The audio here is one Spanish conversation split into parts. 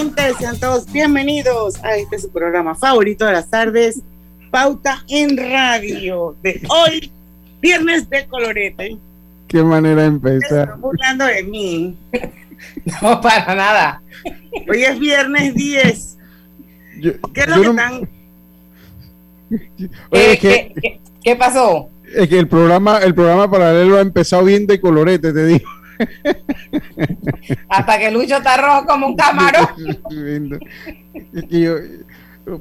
Oyentes. Sean todos bienvenidos a este su programa favorito de las tardes, Pauta en Radio, de hoy, viernes de colorete. Qué manera de empezar. están burlando de mí. No, para nada. Hoy es viernes 10. Yo- ¿Qué es lo que no- están? Oye, ¿Qué, es, que, qué- qué- qué pasó? es que el programa, el programa paralelo ha empezado bien de colorete, te digo. Hasta que Lucho está rojo como un camarón. Que yo,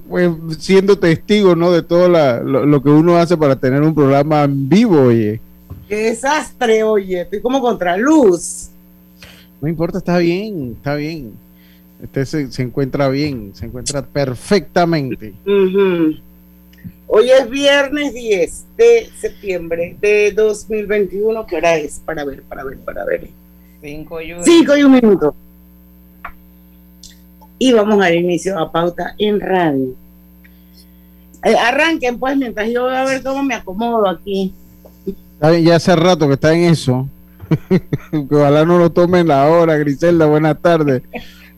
pues, siendo testigo, ¿no? De todo la- lo, lo que uno hace para tener un programa en vivo, oye. Qué desastre, oye. Estoy como contra luz. No importa, está bien, está bien. Usted se, se encuentra bien, se encuentra perfectamente. Ujú. Hoy es viernes 10 de septiembre de 2021. ¿Qué hora es? Para ver, para ver, para ver. Cinco y uno. 5 y un minuto. Y vamos a dar inicio a pauta en radio. Eh, arranquen pues mientras yo voy a ver cómo me acomodo aquí. Ya hace rato que está en eso. que ojalá no lo tomen la hora, Griselda. Buenas tardes.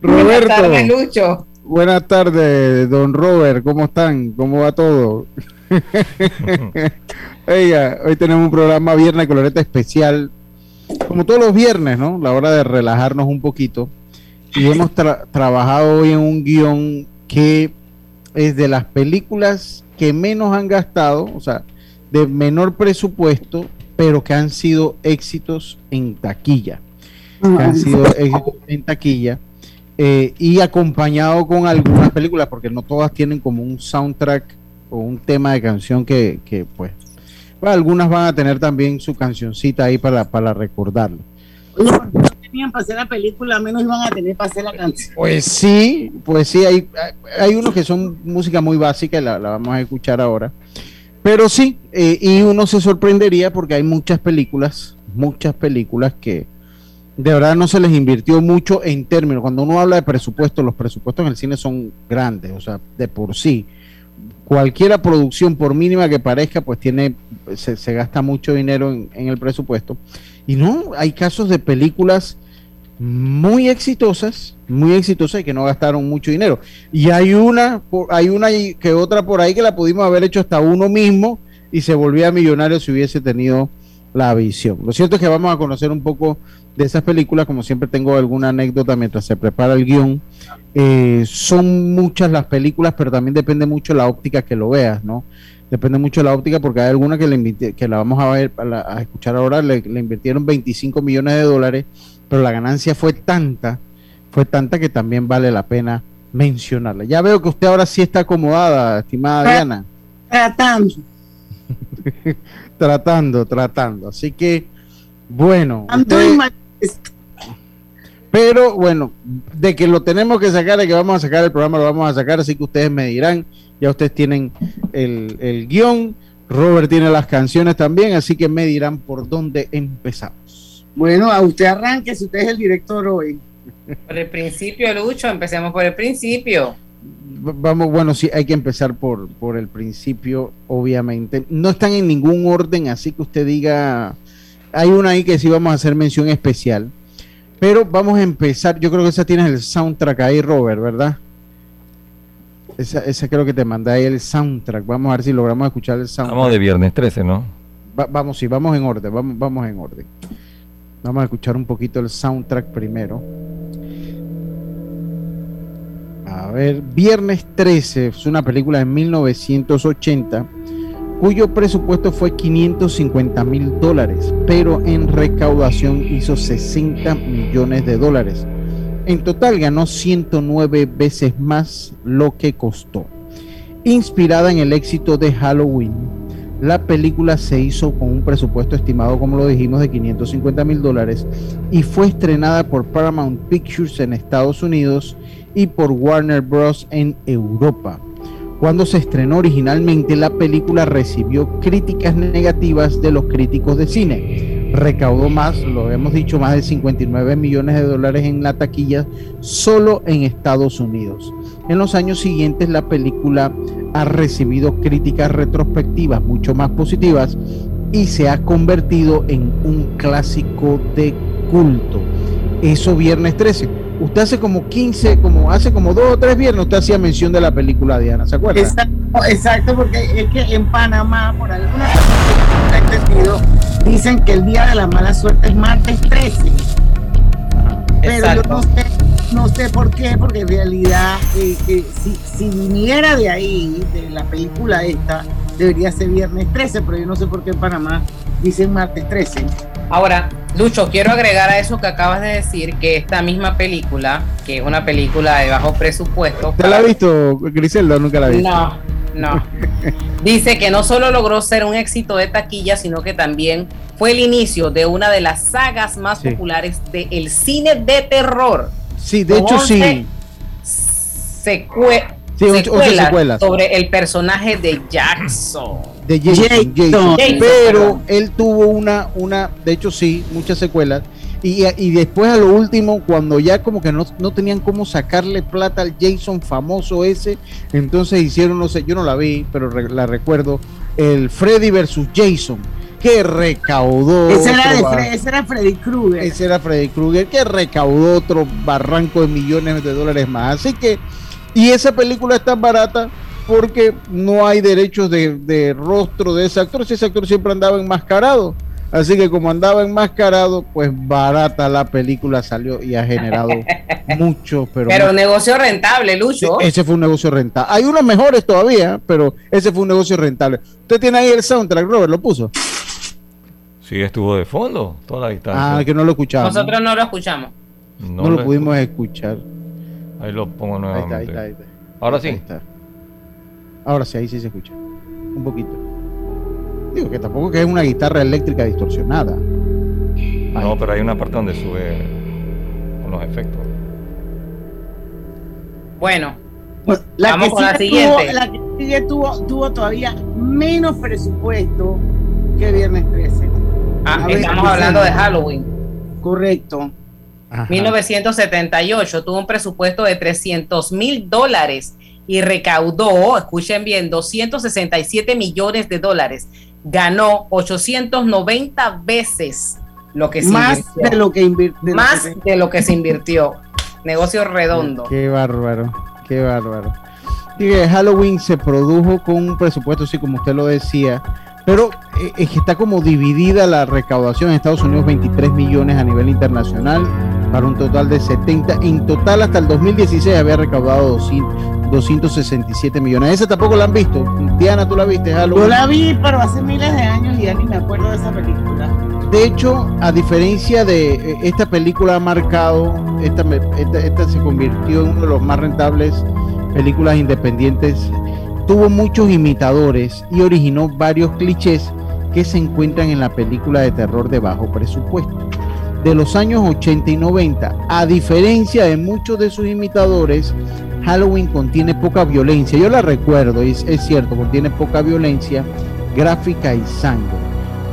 Buenas Roberto. tardes, Lucho. Buenas tardes, don Robert. ¿Cómo están? ¿Cómo va todo? Oiga, hoy tenemos un programa Viernes Coloreta especial. Como todos los viernes, ¿no? La hora de relajarnos un poquito. Y hemos tra- trabajado hoy en un guion que es de las películas que menos han gastado, o sea, de menor presupuesto, pero que han sido éxitos en taquilla. Que han sido éxitos en taquilla. Eh, y acompañado con algunas películas, porque no todas tienen como un soundtrack o un tema de canción que, que, pues, pues, algunas van a tener también su cancioncita ahí para, para recordarlo. Oye, porque no tenían para hacer la película, menos iban a tener para hacer la canción. Pues sí, pues sí, hay, hay unos que son música muy básica y la, la vamos a escuchar ahora. Pero sí, eh, y uno se sorprendería porque hay muchas películas, muchas películas que de verdad no se les invirtió mucho en términos. Cuando uno habla de presupuesto, los presupuestos en el cine son grandes, o sea, de por sí. Cualquiera producción, por mínima que parezca, pues tiene, se, se gasta mucho dinero en, el presupuesto. Y no, hay casos de películas muy exitosas, muy exitosas y que no gastaron mucho dinero. Y hay una, hay una que otra por ahí que la pudimos haber hecho hasta uno mismo y se volvía millonario si hubiese tenido la visión. Lo cierto es que vamos a conocer un poco de esas películas, como siempre tengo alguna anécdota mientras se prepara el guion. Eh, son muchas las películas, pero también depende mucho la óptica que lo veas, ¿no? Depende mucho de la óptica porque hay alguna que, le invirti- que la vamos a ver, a, escuchar ahora, le, le invirtieron 25 millones de dólares, pero la ganancia fue tanta, fue tanta que también vale la pena mencionarla. Ya veo que usted ahora sí está acomodada, estimada. Diana, Tratando. tratando, tratando. Así que, bueno, usted- pero bueno, de que lo tenemos que sacar, de que vamos a sacar el programa, lo vamos a sacar, así que ustedes me dirán, ya ustedes tienen el, el guion, Robert tiene las canciones también, así que me dirán por dónde empezamos. Bueno, a usted arranque si usted es el director hoy. Por el principio, Lucho, empecemos por el principio. Vamos, bueno, sí, hay que empezar por, por el principio, obviamente. No están en ningún orden, así que usted diga, hay una ahí que sí vamos a hacer mención especial, pero vamos a empezar, yo creo que esa tienes el soundtrack ahí, Robert, ¿verdad? Esa, esa creo que te mandé ahí el soundtrack, vamos a ver si logramos escuchar el soundtrack. Estamos de viernes 13, ¿no? Va- vamos, sí, vamos en orden, vamos, vamos en orden. Vamos a escuchar un poquito el soundtrack primero. A ver, Viernes 13 es una película de 1980 cuyo presupuesto fue 550 mil dólares, pero en recaudación hizo 60 millones de dólares. En total ganó 109 veces más lo que costó. Inspirada en el éxito de Halloween, La película se hizo con un presupuesto estimado, como lo dijimos, de 550 mil dólares y fue estrenada por Paramount Pictures en Estados Unidos y por Warner Bros. en Europa. Cuando se estrenó originalmente, la película recibió críticas negativas de los críticos de cine. Recaudó más, lo hemos dicho, más de 59 millones de dólares en la taquilla solo en Estados Unidos. En los años siguientes la película ha recibido críticas retrospectivas mucho más positivas y se ha convertido en un clásico de culto. Eso viernes 13 usted hace como 15, como hace como dos o tres viernes, usted hacía mención de la película Diana, ¿se acuerda? Exacto, porque es que en Panamá, por alguna razón, dicen que el día de la mala suerte es martes 13. Pero yo no sé, no sé por qué, porque en realidad, eh, eh, si, si viniera de ahí, de la película esta, debería ser viernes 13, pero yo no sé por qué en Panamá dicen martes 13. Ahora, Lucho, quiero agregar a eso que acabas de decir que esta misma película, que es una película de bajo presupuesto. ¿Te la has visto, Griselda? Nunca la he visto. No, no. Dice que no solo logró ser un éxito de taquilla, sino que también fue el inicio de una de las sagas más populares del cine de terror. Sí, de hecho sí. Secue secuelas sobre el personaje de Jackson de Jason, pero él tuvo una, una, de hecho sí, muchas secuelas. Y, y, después a lo último, cuando ya como que no, no, tenían cómo sacarle plata al Jason famoso ese, entonces hicieron, no sé, yo no la vi, pero la recuerdo, el Freddy versus Jason, que recaudó. Ese era, ese era Freddy Krueger. Ese era Freddy Krueger, que recaudó otro barranco de millones de dólares más. Así que, y esa película es tan barata porque no hay derechos de, rostro de ese actor. Ese actor siempre andaba enmascarado. Así que como andaba enmascarado, pues barata la película salió y ha generado mucho. Pero, pero negocio rentable, Lucho. Ese fue un negocio rentable. Hay unos mejores todavía, pero ese fue un negocio rentable. Usted tiene ahí el soundtrack, Robert, ¿lo puso? Sí, estuvo de fondo toda la distancia. Ah, que no lo escuchamos. Nosotros no lo escuchamos. No, lo, pudimos escuchar. Ahí lo pongo nuevamente. Ahí está, ahí está, Ahora sí. Ahora sí, ahí sí se escucha. Un poquito. Digo que tampoco que es una guitarra eléctrica distorsionada. No, pero hay una parte donde sube con los efectos. Bueno, la vamos con la siguiente. la que sigue tuvo, tuvo todavía menos presupuesto que Viernes 13. Ah, estamos hablando de Halloween. Correcto. 1978 tuvo un presupuesto de 300 mil dólares y recaudó, escuchen bien, 267 millones de dólares. Ganó 890 veces lo que se más de lo que invirtió. Más de lo que se invirtió. Negocio redondo. Qué bárbaro, qué bárbaro. Dije, Halloween se produjo con un presupuesto, así como usted lo decía, pero eh, es que está como dividida la recaudación en Estados Unidos, 23 millones a nivel internacional, para un total de 70. En total, hasta el 2016 había recaudado 200, 267 millones. Esa tampoco la han visto. Diana, ¿tú la viste? Yo la vi, pero hace miles de años y ya ni me acuerdo de esa película. De hecho, a diferencia de eh, esta película ha marcado, esta, esta, se convirtió en uno de los más rentables películas independientes. Tuvo muchos imitadores y originó varios clichés que se encuentran en la película de terror de bajo presupuesto. De los años 80 y 90, a diferencia de muchos de sus imitadores, Halloween contiene poca violencia. Yo la recuerdo, y es, cierto, contiene poca violencia gráfica y sangre.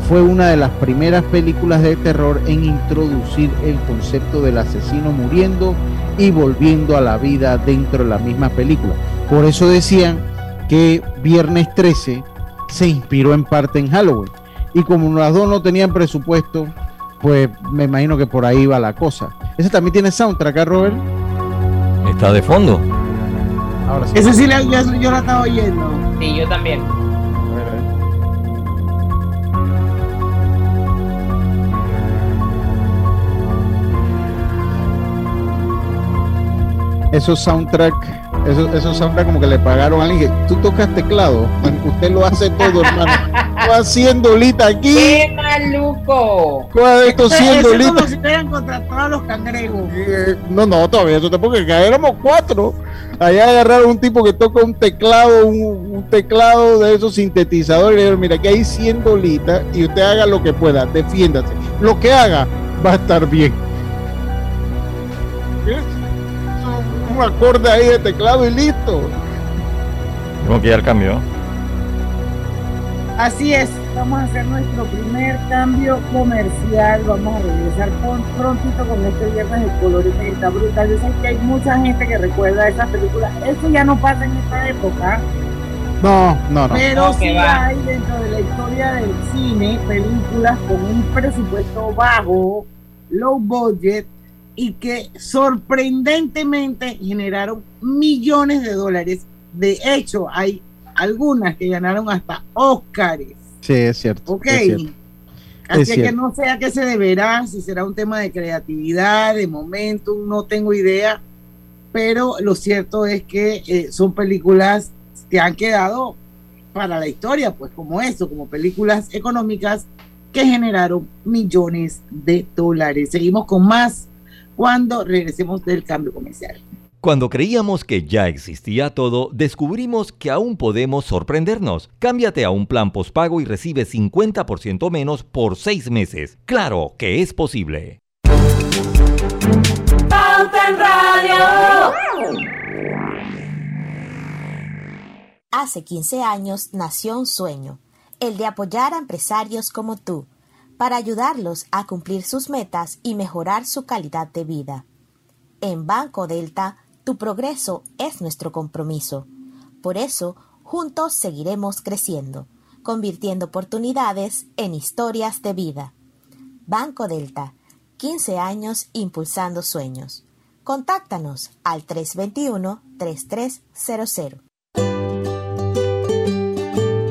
Fue una de las primeras películas de terror en introducir el concepto del asesino muriendo y volviendo a la vida dentro de la misma película. Por eso decían que Viernes 13 se inspiró en parte en Halloween. Y como las dos no tenían presupuesto, pues me imagino que por ahí va la cosa. Ese también tiene soundtrack, ¿eh, Robert? Está de fondo. Ahora sí. Ese sí yo, la estaba oyendo. Sí, yo también. Esos soundtrack Eso, eso soundtrack como que le pagaron a alguien. Tú tocas teclado, usted lo hace todo, hermano. Tú haciendo lita aquí. ¡Qué maluco! ¿Cuál de estos 100 Es dolitas? como si hubieran contratado a los cangrejos. Eh, No, no, todavía eso te porque éramos cuatro. Allá agarraron un tipo que toca un teclado, un, un teclado de esos sintetizadores. Y le dijeron, mira, aquí hay 100 dolitas y usted haga lo que pueda, defiéndase. Lo que haga va a estar bien. Un- acorde ahí de teclado y listo. Tengo que ir al cambio. Así es, vamos a hacer nuestro primer cambio comercial. Vamos a regresar con, prontito con este viernes de colores que está brutal. Yo sé que hay mucha gente que recuerda esa película. Eso ya no pasa en esta época, No, no, no. pero sí va. hay dentro de la historia del cine películas con un presupuesto bajo, low budget y que sorprendentemente generaron millones de dólares. De hecho, hay algunas que ganaron hasta Óscares. Sí, es cierto. Ok. es cierto. Así Es que no sé a qué se deberá, si será un tema de creatividad, de momentum, no tengo idea, pero lo cierto es que eh, son películas que han quedado para la historia, pues como eso, como películas económicas que generaron millones de dólares. Seguimos con más cuando regresemos del cambio comercial. Cuando creíamos que ya existía todo, descubrimos que aún podemos sorprendernos. Cámbiate a un plan postpago y recibe 50% menos por 6 meses. Claro que es posible. Pauta en Radio. Hace 15 años nació un sueño, el de apoyar a empresarios como tú, para ayudarlos a cumplir sus metas y mejorar su calidad de vida. En Banco Delta, tu progreso es nuestro compromiso. Por eso, juntos seguiremos creciendo, convirtiendo oportunidades en historias de vida. Banco Delta, 15 años impulsando sueños. Contáctanos al 321-3300.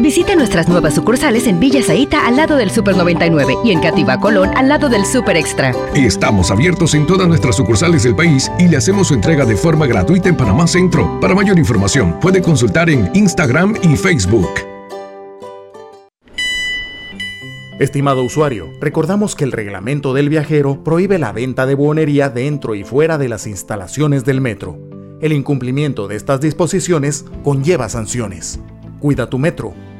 Visite nuestras nuevas sucursales en Villa Zaita al lado del Super 99 y en Cativa Colón al lado del Super Extra. Estamos abiertos en todas nuestras sucursales del país y le hacemos su entrega de forma gratuita en Panamá Centro. Para mayor información, puede consultar en Instagram y Facebook. Estimado usuario, recordamos que el reglamento del viajero prohíbe la venta de buonería dentro y fuera de las instalaciones del metro. El incumplimiento de estas disposiciones conlleva sanciones. Cuida tu metro,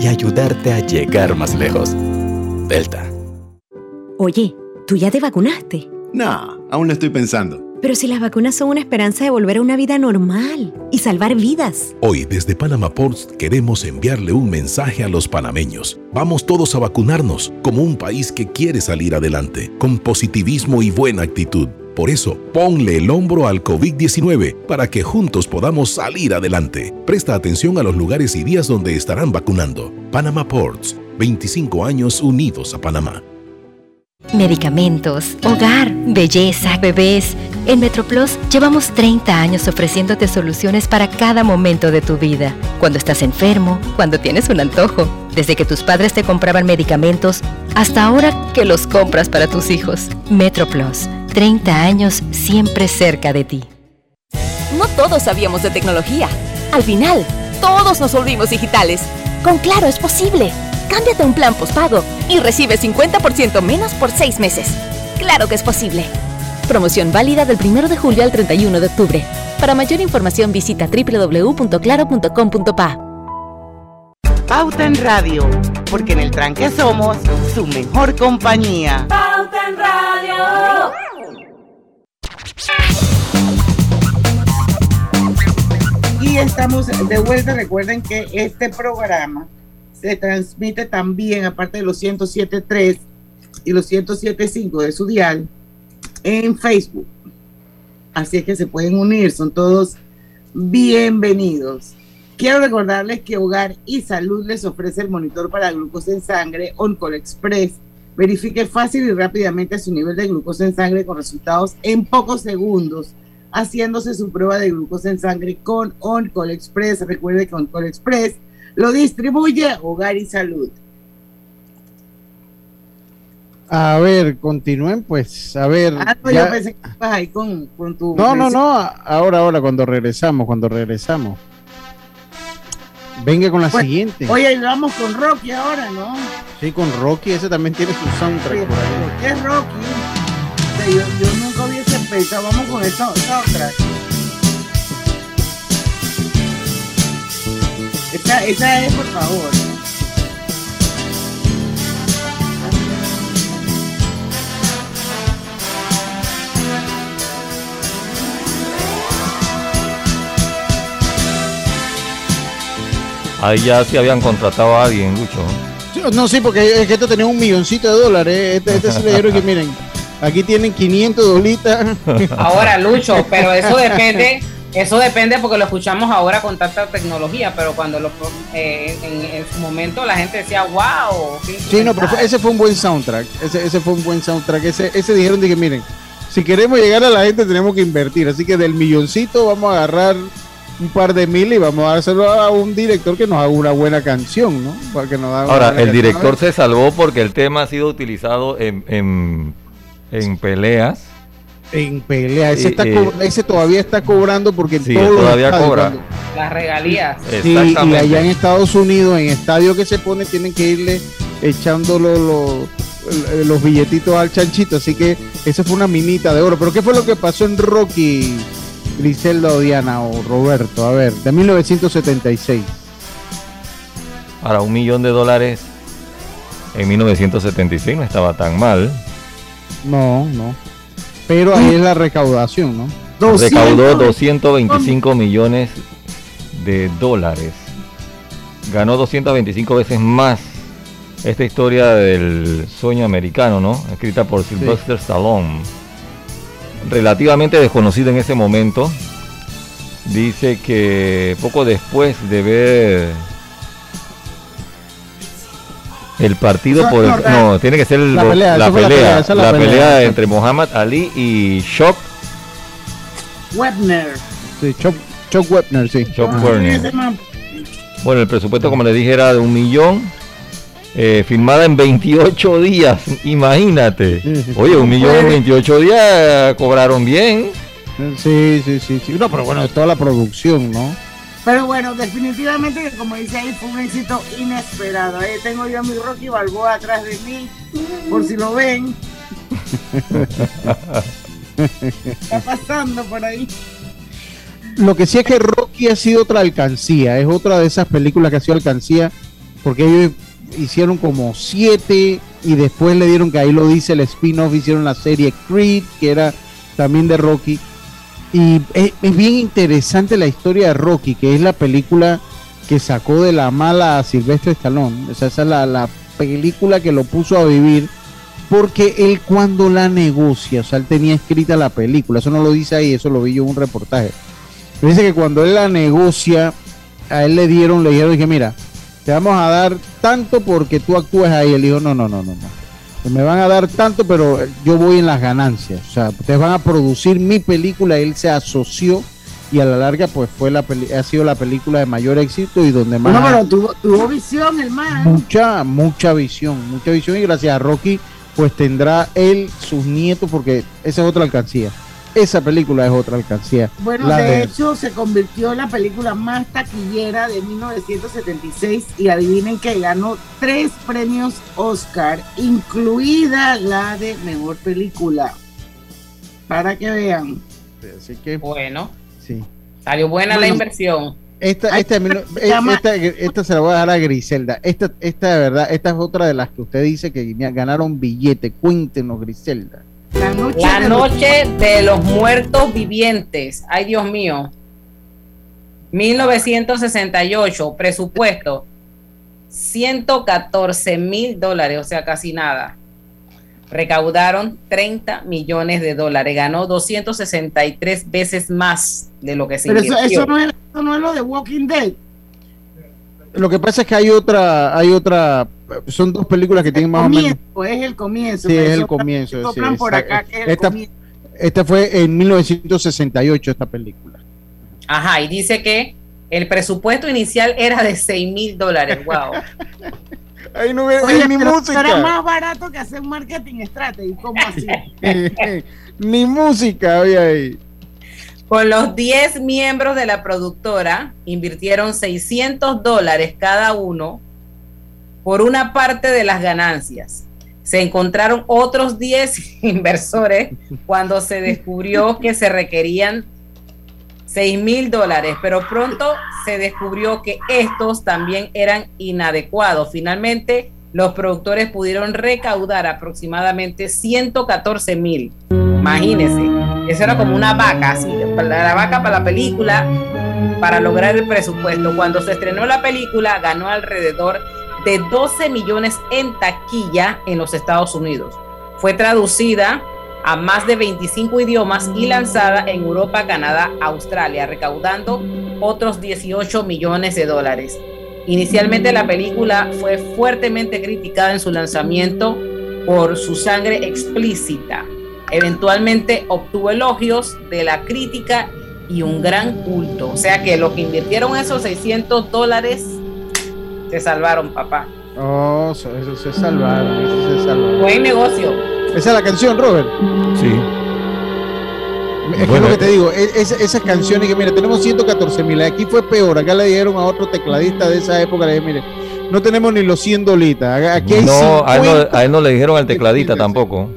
y ayudarte a llegar más lejos. Delta. Oye, ¿tú ya te vacunaste? No, aún lo estoy pensando. Pero si las vacunas son una esperanza de volver a una vida normal y salvar vidas. Hoy desde Panama Ports queremos enviarle un mensaje a los panameños. Vamos todos a vacunarnos como un país que quiere salir adelante, con positivismo y buena actitud. Por eso, ponle el hombro al COVID-19 para que juntos podamos salir adelante. Presta atención a los lugares y días donde estarán vacunando. Panama Ports, 25 años unidos a Panamá. Medicamentos, hogar, belleza, bebés. En MetroPlus llevamos 30 años ofreciéndote soluciones para cada momento de tu vida. Cuando estás enfermo, cuando tienes un antojo, desde que tus padres te compraban medicamentos hasta ahora que los compras para tus hijos. MetroPlus, 30 años siempre cerca de ti. No todos sabíamos de tecnología. Al final, todos nos volvimos digitales. Con Claro es posible. Cámbiate a un plan postpago y recibe 50% menos por 6 meses. Claro que es posible. Promoción válida del 1 de julio al 31 de octubre. Para mayor información visita www.claro.com.pa. Pauta en Radio, porque en el tranque somos su mejor compañía. Pauta en Radio. Estamos de vuelta. Recuerden que este programa se transmite también, aparte de los 107.3 y los 107.5 de su dial, en Facebook. Así es que se pueden unir, son todos bienvenidos. Quiero recordarles que Hogar y Salud les ofrece el monitor para glucosa en sangre OnCall Express. Verifique fácil y rápidamente su nivel de glucosa en sangre con resultados en pocos segundos, haciéndose su prueba de glucosa en sangre con OnCall Express. Recuerde que OnCall Express lo distribuye Hogar y Salud. A ver, continúen pues, a ver. Ah, no, ya- yo pensé que estabas ahí con, con tu. No, no, no, ahora, ahora, cuando regresamos, cuando regresamos. Venga con la siguiente. Oye, vamos con Rocky ahora, ¿no? Sí, con Rocky, ese también tiene su soundtrack por ahí. ¿Qué es Rocky? O sea, yo, yo pensado, vamos con esta otra. Esa, esa es, por favor. Ahí ya sí habían contratado a alguien, Lucho. No, sí, porque es que esto tenía un milloncito de dólares. Este, este sí le dijeron que miren, aquí tienen 500 dolitas. Ahora, Lucho, pero eso depende, eso depende porque lo escuchamos ahora con tanta tecnología, pero cuando lo eh, en, en su momento la gente decía, wow. Sí, no, pero fue- ese fue un buen soundtrack. Ese, ese fue un buen soundtrack. Ese, ese dijeron de que miren, si queremos llegar a la gente tenemos que invertir. Así que del milloncito vamos a agarrar un par de mil y vamos a dárselo a un director que nos haga una buena canción, ¿no? Para que nos haga una Ahora, el canción. director se salvó porque el tema ha sido utilizado en, en, en peleas. En pelea, ese, Y, está eh, ese todavía está cobrando porque en Sí, todos los todavía cobra. cuando- Las regalías. Sí, y allá en Estados Unidos, en estadio que se pone, tienen que irle echando lo- lo- l- los billetitos al chanchito. Así que esa fue una minita de oro. Pero ¿qué fue lo que pasó en Rocky, Griselda o Diana o Roberto? A ver, de 1976. Ahora, un millón de dólares en 1976 no estaba tan mal. No, no. Pero ahí es la recaudación, ¿no? Recaudó 225 millones de dólares. Ganó 225 veces más. Esta historia del sueño americano, ¿no? Escrita por Sylvester Stallone. Relativamente desconocido en ese momento. Dice que poco después de ver el partido Eso por el- no, no, tiene que ser el- la pelea, la pelea, esa es la la pelea, pelea exacto. entre Muhammad Ali y Shock Webner. Sí, Chuck, Chuck Wepner, sí. Chuck. Ese man- Bueno, el presupuesto, como le dije, era de un millón. eh, firmada en 28 días, imagínate. Oye, un millón en 28 días cobraron bien. Sí, sí, sí, sí. No, pero bueno, es toda la producción, ¿no? Pero bueno, definitivamente, como dice ahí, fue un éxito inesperado. Ahí tengo yo a mi Rocky Balboa atrás de mí, por si lo ven. Está pasando por ahí. Lo que sí es que Rocky ha sido otra alcancía, es otra de esas películas que ha sido alcancía, porque ellos hicieron como siete y después le dieron, que ahí lo dice el spin-off, hicieron la serie Creed, que era también de Rocky. Y es, bien interesante la historia de Rocky, que es la película que sacó de la mala a Silvestre Stallone. O sea, esa es la, la película que lo puso a vivir, porque él cuando la negocia, o sea, él tenía escrita la película, eso no lo dice ahí, eso lo vi yo en un reportaje. Dice que cuando él la negocia, a él le dieron, le dijeron, dije, mira, te vamos a dar tanto porque tú actúes ahí. Él dijo, no, no, no, no. Me van a dar tanto, pero yo voy en las ganancias. O sea, ustedes van a producir mi película. Él se asoció y a la larga, pues fue la peli- ha sido la película de mayor éxito y donde más Bueno, pero tuvo, tuvo visión el man. mucha, mucha visión, mucha visión y gracias a Rocky, pues tendrá él sus nietos porque esa es otra alcancía. Esa película es otra alcancía. Bueno, La de hecho, se convirtió en la película más taquillera de 1976 y adivinen que ganó tres premios Oscar, incluida la de mejor película. Para que vean. Así que, Bueno, sí. salió buena la inversión. Esta, esta, esta, esta, se la voy a dar a Griselda. Esta, esta de verdad, esta es otra de las que usted dice que ganaron billete. Cuéntenos, Griselda. La noche, la noche de los muertos vivientes. Ay, Dios mío. 1968, presupuesto 114 mil dólares, o sea, casi nada. Recaudaron 30 millones de dólares, ganó 263 veces más de lo que se Pero eso, eso, no es, eso no es lo de Walking Dead. Lo que pasa es que hay otra, hay otra, son dos películas que tienen más o menos. Es el comienzo. Sí, es el comienzo. Sí, por acá, que es esta, comienzo. esta fue en 1968 esta película. Ajá, y dice que el presupuesto inicial era de 6 mil dólares. Wow. Ahí no Oye, ni música. Era más barato que hacer marketing strategy. ¿Cómo así? ni música había ahí. Con los 10 miembros de la productora, invirtieron 600 dólares cada uno por una parte de las ganancias. Se encontraron otros 10 inversores cuando se descubrió que se requerían 6 mil dólares, pero pronto se descubrió que estos también eran inadecuados. Finalmente, los productores pudieron recaudar aproximadamente 114 mil. Imagínense, eso era como una vaca, así, la vaca para la película, para lograr el presupuesto. Cuando se estrenó la película, ganó alrededor de 12 millones en taquilla en los Estados Unidos. Fue traducida a más de 25 idiomas y lanzada en Europa, Canadá, Australia, recaudando otros 18 millones de dólares. Inicialmente la película fue fuertemente criticada en su lanzamiento por su sangre explícita. Eventualmente obtuvo elogios de la crítica y un gran culto. O sea que los que invirtieron esos 600 dólares se salvaron, papá. Oh, eso, se salvaron, eso se salvaron. Buen negocio. Esa es la canción, Robert. Sí. Es que lo que te digo, es, esas canciones que, mira, tenemos 114 mil, aquí fue peor, acá le dijeron a otro tecladista de esa época, le dijeron, mire, no tenemos ni los 100 dolitas, aquí hay no, a él no, le dijeron al tecladista tampoco.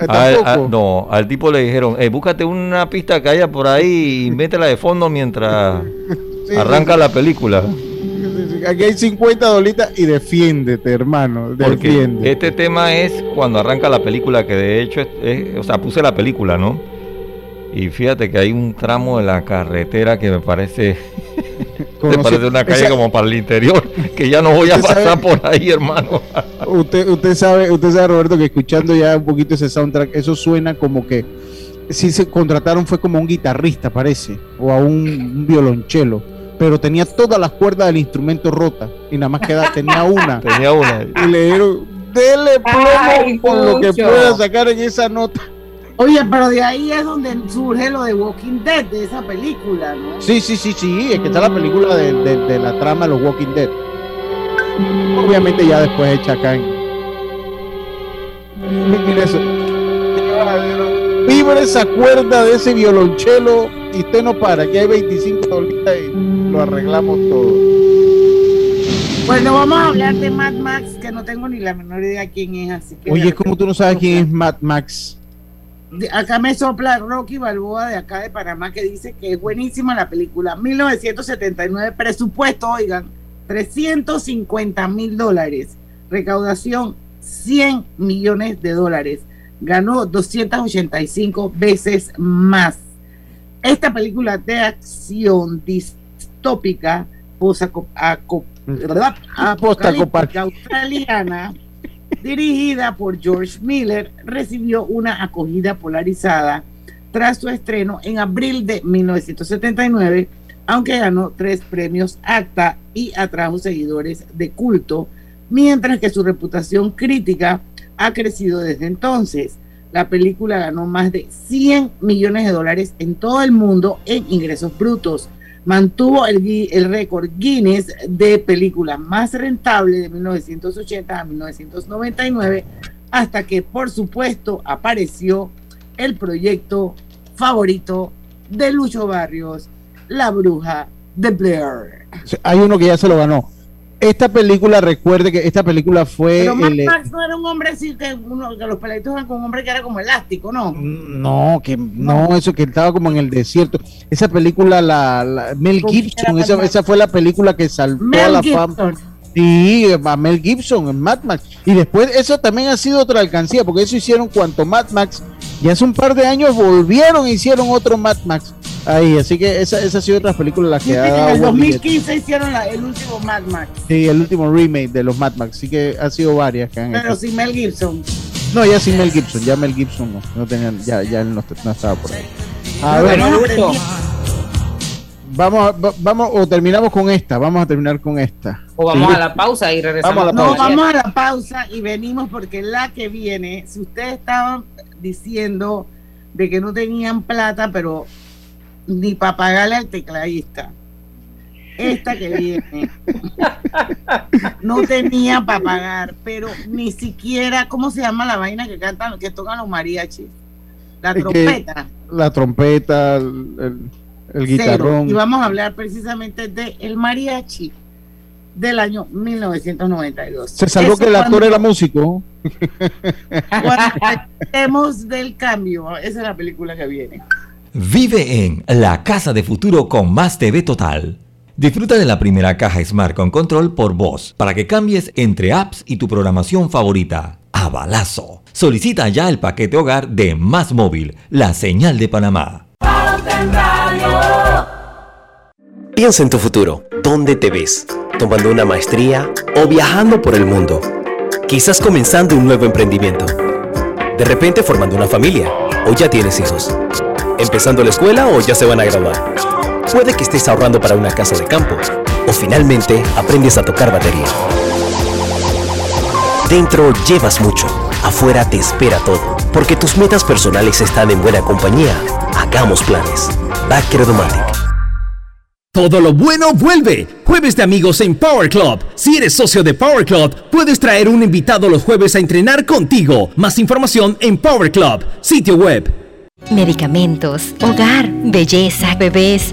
Eh, no, al tipo le dijeron, eh, búscate una pista que haya por ahí y métela de fondo mientras arranca la película aquí hay 50 dolitas y defiéndete, hermano. Defiéndete. este tema es cuando arranca la película, que de hecho, es, o sea, puse la película, ¿no? Y fíjate que hay un tramo de la carretera que me parece, me parece una calle como para el interior, que ya no voy a pasar por ahí, hermano. usted, usted sabe, usted sabe, Roberto, que escuchando ya un poquito ese soundtrack, eso suena como que si se contrataron fue como un guitarrista, parece, o a un, un violonchelo pero tenía todas las cuerdas del instrumento rotas y nada más queda, tenía una. tenía una. Y le dijeron, dele plomo por lo que pueda sacar en esa nota. Oye, pero de ahí es donde surge lo de Walking Dead, de esa película, ¿no? Sí, sí, sí, sí, es que está la película de, de, la trama de los Walking Dead. Obviamente ya después hecha acá en... Mira esa cuerda de ese violonchelo y usted no para, que hay 25 dolitas y lo arreglamos todo. Bueno, vamos a hablar de Mad Max, que no tengo ni la menor idea quién es, así que... Oye, ¿cómo tú no sabes quién es Mad Max? acá me sopla Rocky Balboa de acá de Panamá que dice que es buenísima la película. 1979, presupuesto, oigan, 350 mil dólares. Recaudación, 100 millones de dólares. Ganó 285 veces más. Esta película de acción distópica, apocalíptica australiana, dirigida por George Miller, recibió una acogida polarizada tras su estreno en abril de 1979, aunque ganó tres premios ACTA y atrajo seguidores de culto, mientras que su reputación crítica ha crecido desde entonces. La película ganó más de 100 millones de dólares en todo el mundo en ingresos brutos. Mantuvo el, el récord Guinness de película más rentable de 1980 a 1999, hasta que, por supuesto, apareció el proyecto favorito de Lucho Barrios, La Bruja de Blair. Hay uno que ya se lo ganó. Esta película, recuerde que esta película fue. Pero Mad el- Max no era un hombre así que, uno, que los peladitos eran con un hombre que era como elástico, ¿no? No, que no, eso que estaba como en el desierto. Esa película, la, la- Mel Gibson, esa, fue la película que saltó a la Gibson. fama. Sí, a Mel Gibson en Mad Max. Y después eso también ha sido otra alcancía, porque eso hicieron cuanto Mad Max. Y hace un par de años volvieron e hicieron otro Mad Max. Ahí, así que esa, esa ha sido otra película las que Dicen ha en el buen billete. 2015 hicieron la- el último Mad Max, Sí, el último remake de los Mad Max. Así que ha sido varias que han pero hecho. sin Mel Gibson. No, ya sin Mel Gibson, ya Mel Gibson no, no tenían, ya, ya él no, no estaba por ahí. A ver, vamos, a- va- vamos, o terminamos con esta, vamos a terminar con esta. O vamos Sí. a la pausa y regresamos. Vamos a la No, pausa. vamos a la pausa y venimos porque la que viene, si ustedes estaban diciendo de que no tenían plata, pero ni para pagarle al tecladista, esta que viene no tenía para pagar, pero ni siquiera, ¿cómo se llama la vaina que cantan, que tocan los mariachis? La Es trompeta. La trompeta, el, el- el Cero. guitarrón. Y vamos a hablar precisamente de el mariachi del año 1992. Se salvó Eso que el actor cuando- era músico. Del cambio, esa es la película que viene. Vive en La Casa de Futuro con Más TV Total. Disfruta de la primera caja Smart con control por voz para que cambies entre apps y tu programación favorita. A balazo. Solicita ya el paquete hogar de Más Móvil, la señal de Panamá. Piensa en tu futuro. ¿Dónde te ves? ¿Tomando una maestría o viajando por el mundo? Quizás comenzando un nuevo emprendimiento. De repente formando una familia o ya tienes hijos. Empezando la escuela o ya se van a graduar. Puede que estés ahorrando para una casa de campo o finalmente aprendes a tocar batería. Dentro llevas mucho, afuera te espera todo, porque tus metas personales están en buena compañía. Hagamos planes. Backer Domatic. Todo lo bueno vuelve. Jueves de amigos en Power Club. Si eres socio de Power Club, puedes traer un invitado los jueves a entrenar contigo. Más información en Power Club, sitio web. Medicamentos, hogar, belleza, bebés.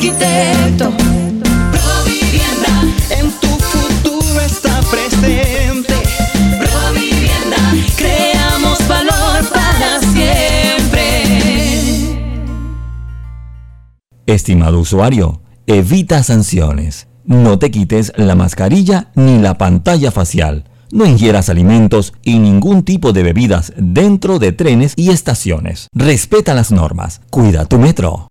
Arquitecto. Provivienda, en tu futuro está presente. Provivienda, creamos valor para siempre. Estimado usuario, evita sanciones. No te quites la mascarilla ni la pantalla facial. No ingieras alimentos y ningún tipo de bebidas dentro de trenes y estaciones. Respeta las normas. Cuida tu metro.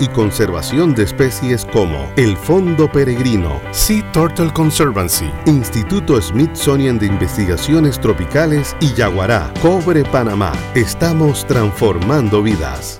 y conservación de especies como el Fondo Peregrino, Sea Turtle Conservancy, Instituto Smithsonian de Investigaciones Tropicales y Yaguará? Cobre Panamá. Estamos transformando vidas.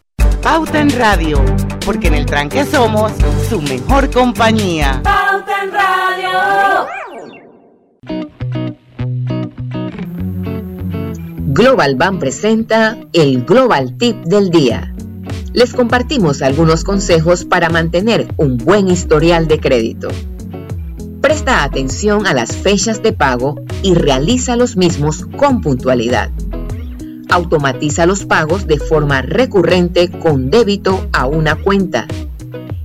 Pauta en Radio, porque en el tranque somos su mejor compañía. Pauta en Radio. Global Bank presenta el Global Tip del Día. Les compartimos algunos consejos para mantener un buen historial de crédito. Presta atención a las fechas de pago y realiza los mismos con puntualidad. Automatiza los pagos de forma recurrente con débito a una cuenta.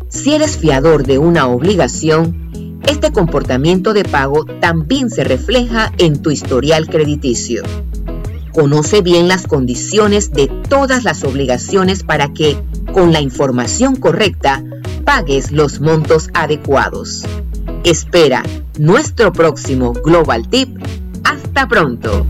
Si eres fiador de una obligación, este comportamiento de pago también se refleja en tu historial crediticio. Conoce bien las condiciones de todas las obligaciones para que, con la información correcta, pagues los montos adecuados. Espera nuestro próximo Global Tip. Hasta pronto.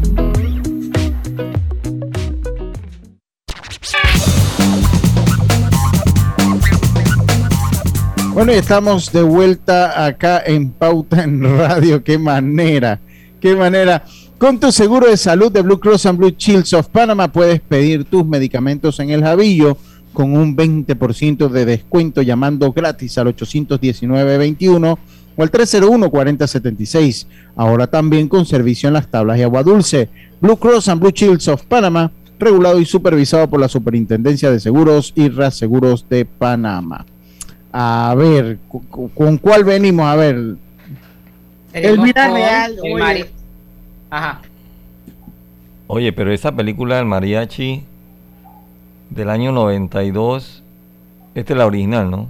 Bueno, y estamos de vuelta acá en Pauta en Radio. Qué manera, qué manera. Con tu seguro de salud de Blue Cross and Blue Shields of Panama puedes pedir tus medicamentos en el Javillo con un 20% de descuento llamando gratis al 819-21 o al 301-4076. Ahora también con servicio en las tablas de agua dulce. Blue Cross and Blue Shields of Panama, regulado y supervisado por la Superintendencia de Seguros y Reaseguros de Panamá. A ver, ¿con, con cuál venimos? A ver, el oye. Mari- Ajá. Oye, pero esa película del mariachi del año 92, esta es la original, ¿no?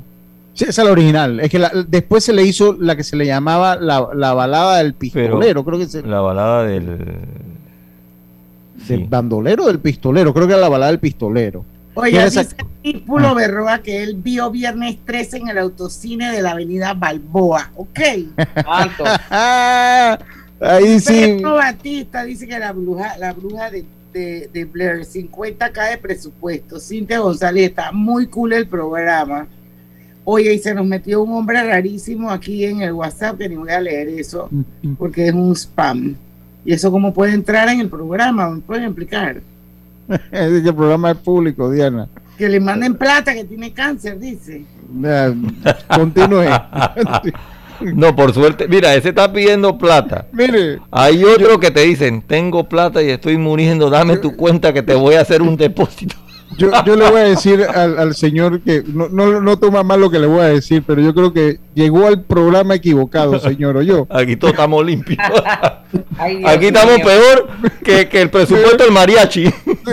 Sí, esa es la original. Es que la- después se le hizo la que se le llamaba la, la balada del pistolero, creo que se, La balada del... del bandolero o del pistolero, creo que era la balada del pistolero. Oye, ¿Quién dice Típulo Berroa que él vio viernes 13 en el autocine de la avenida Balboa. Ok. Ahí sí. Pedro Batista dice que la bruja, la bruja de, de, de Blair, 50k de presupuesto. Cintia González, está muy cool el programa. Oye, y se nos metió un hombre rarísimo aquí en el WhatsApp, que ni voy a leer eso, porque es un spam. ¿Y eso cómo puede entrar en el programa? ¿Me pueden explicar? Que el programa es público, Diana. Que le manden plata, que tiene cáncer, dice. Continúe. No, por suerte. Mira, ese está pidiendo plata. Mire. Hay otro que te dicen, tengo plata y estoy muriendo, dame tu cuenta que te voy a hacer un depósito. Yo, yo le voy a decir al, al señor que no, no, no toma mal lo que le voy a decir, pero yo creo que llegó al programa equivocado, señor, o yo. Aquí todos estamos limpios. Ay, Aquí estamos mío. peor que, que el presupuesto del mariachi.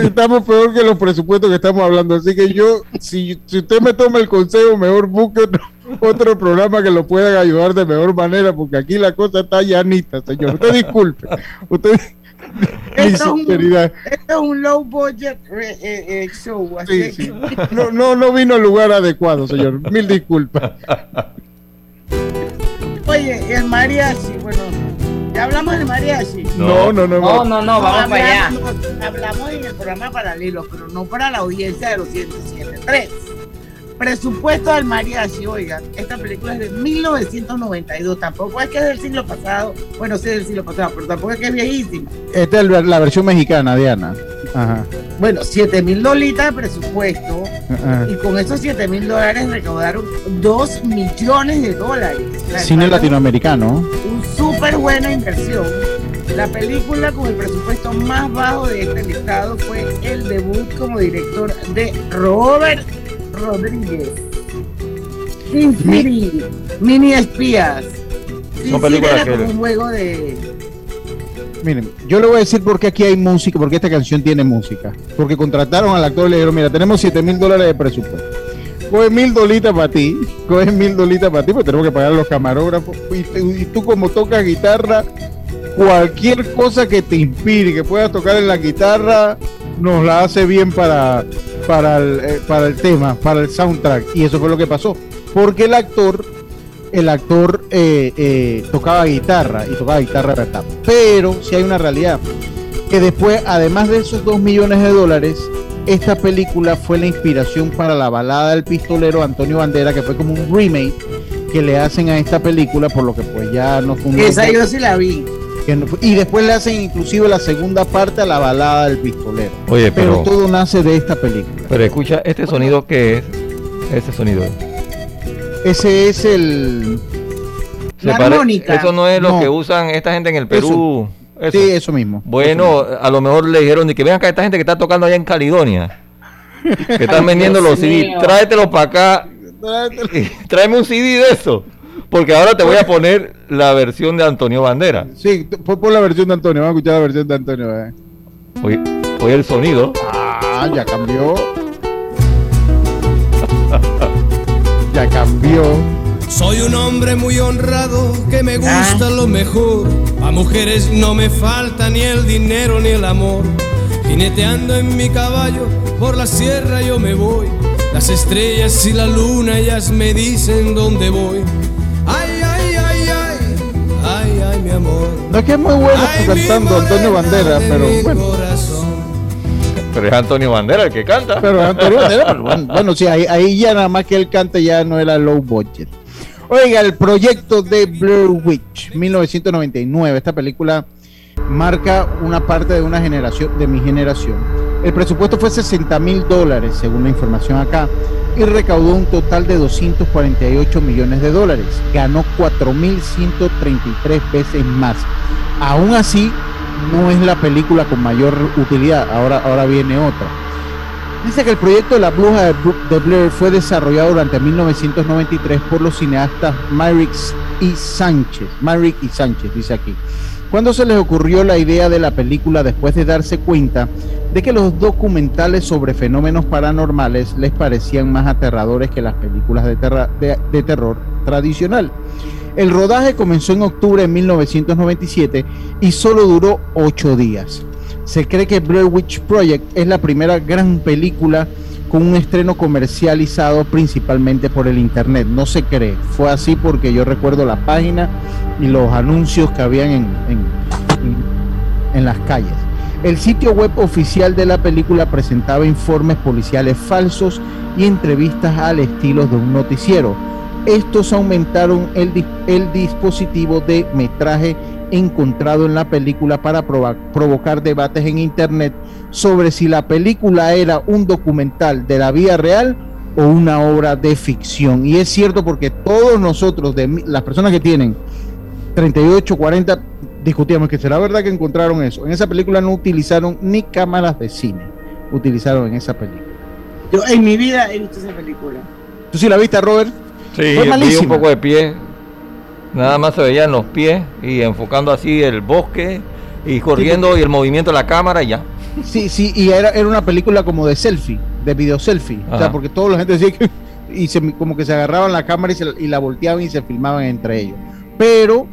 Estamos peor que los presupuestos que estamos hablando. Así que yo, si, si usted me toma el consejo, mejor busque otro, otro programa que lo pueda ayudar de mejor manera, porque aquí la cosa está llanita, señor. Usted disculpe. Usted. Mi Esto es, un, sinceridad. esto es un low budget eh, eh, eh, show. Así Sí, sí. que- No, no, no vino al lugar adecuado, señor. Mil disculpas. Oye, el mariachi, bueno, ya hablamos del mariachi. No, no, no. No, no, no, vamos para allá. hablamos, hablamos en el programa paralelo, pero no para la audiencia de los 107.3. Presupuesto del mariachi, oigan, esta película es de 1992, tampoco es que es del siglo pasado, bueno, sí es del siglo pasado, pero tampoco es que es viejísima. Esta es la la versión mexicana, Diana. Ajá. Bueno, 7 mil dolitas de presupuesto Ajá. y con esos 7 mil dólares recaudaron 2 millones de dólares. Sea, Cine latinoamericano. Un súper buena inversión. La película con el presupuesto más bajo de este listado fue el debut como director de Robert Rodríguez. Sin City, Mini Espías. Sin Son películas era que- como un juego de... Miren, yo le voy a decir por qué aquí hay música, porque esta canción tiene música. Porque contrataron al actor y le dijeron, mira, tenemos 7 mil dólares de presupuesto. Coge mil dolitas para ti, coge mil dolitas para ti, porque tenemos que pagar a los camarógrafos. Y tú como tocas guitarra, cualquier cosa que te inspire, que puedas tocar en la guitarra, nos la hace bien para, para, el, eh, para el tema, para el soundtrack. Y eso fue lo que pasó. Porque el actor el actor eh, eh, tocaba guitarra y tocaba guitarra verdad. Pero si hay una realidad, que después, además de esos 2 millones de dólares, esta película fue la inspiración para la balada del pistolero Antonio Bandera, que fue como un remake que le hacen a esta película, por lo que pues ya no fue Esa yo sí la vi. Que no fue- y después le hacen inclusive la segunda parte a la balada del pistolero. Oye, pero, pero- todo nace de esta película. Pero escucha, este sonido que es, ese sonido. Ese es el Se pare- Eso no es lo que usan esta gente en el Perú. Sí, eso mismo. Bueno, a lo mejor le dijeron de que vean acá esta gente que está tocando allá en Caledonia. Que están vendiendo los CD. mío. Tráetelos para acá. Tráeme un CD de eso. Porque ahora te voy a poner la versión de Antonio Bandera. Sí, pon, la versión de Antonio, vamos a escuchar la versión de Antonio. eh. Oye, oye el sonido. Ah, ya cambió. ya cambió. Soy un hombre muy honrado que me gusta lo mejor. A mujeres no me falta ni el dinero ni el amor. Jineteando en mi caballo por la sierra yo me voy. Las estrellas y la luna ellas me dicen dónde voy. Mi amor. No es que es muy bueno cantando Antonio Bandera, pero bueno. Pero es Antonio Bandera el que canta. Pero es Antonio Bandera, pero bueno, bueno, sí, ahí, ahí ya nada más que él cante ya no era low budget. Oiga, el proyecto de Blair Witch, 1999. Esta película marca una parte de una generación, de mi generación. El presupuesto fue 60 mil dólares, según la información acá, y recaudó un total de 248 millones de dólares. Ganó 4.133 veces más. Aún así, no es la película con mayor utilidad. Ahora, ahora viene otra. Dice que el proyecto de la bruja de, Blair fue desarrollado durante 1993 por los cineastas Myrick y Sánchez. Myrick y Sánchez, dice aquí. Cuando se les ocurrió la idea de la película después de darse cuenta de que los documentales sobre fenómenos paranormales les parecían más aterradores que las películas de- de terror tradicional. El rodaje comenzó en octubre de 1997 y solo duró ocho días. Se cree que Blair Witch Project es la primera gran película con un estreno comercializado principalmente por el internet. No se cree, fue así porque yo recuerdo la página y los anuncios que habían en, en- en- las calles. El sitio web oficial de la película presentaba informes policiales falsos y entrevistas al estilo de un noticiero. Estos aumentaron el, el dispositivo de metraje encontrado en la película para provocar debates en internet sobre si la película era un documental de la vida real o una obra de ficción. Y es cierto porque todos nosotros, de mi- las personas que tienen 38, 40, discutíamos que será verdad que encontraron eso. En esa película no utilizaron ni cámaras de cine, utilizaron en esa película. Yo en mi vida he visto esa película. ¿Tú sí la viste, Robert? Sí, Fue vi un poco de pie. Nada más se veían los pies y enfocando así el bosque y corriendo y el movimiento de la cámara y ya. Sí, sí, y era, era una película como de selfie, de video selfie. O sea, porque toda la gente decía que. Y se, como que se agarraban la cámara y, se, y la volteaban y se filmaban entre ellos. Pero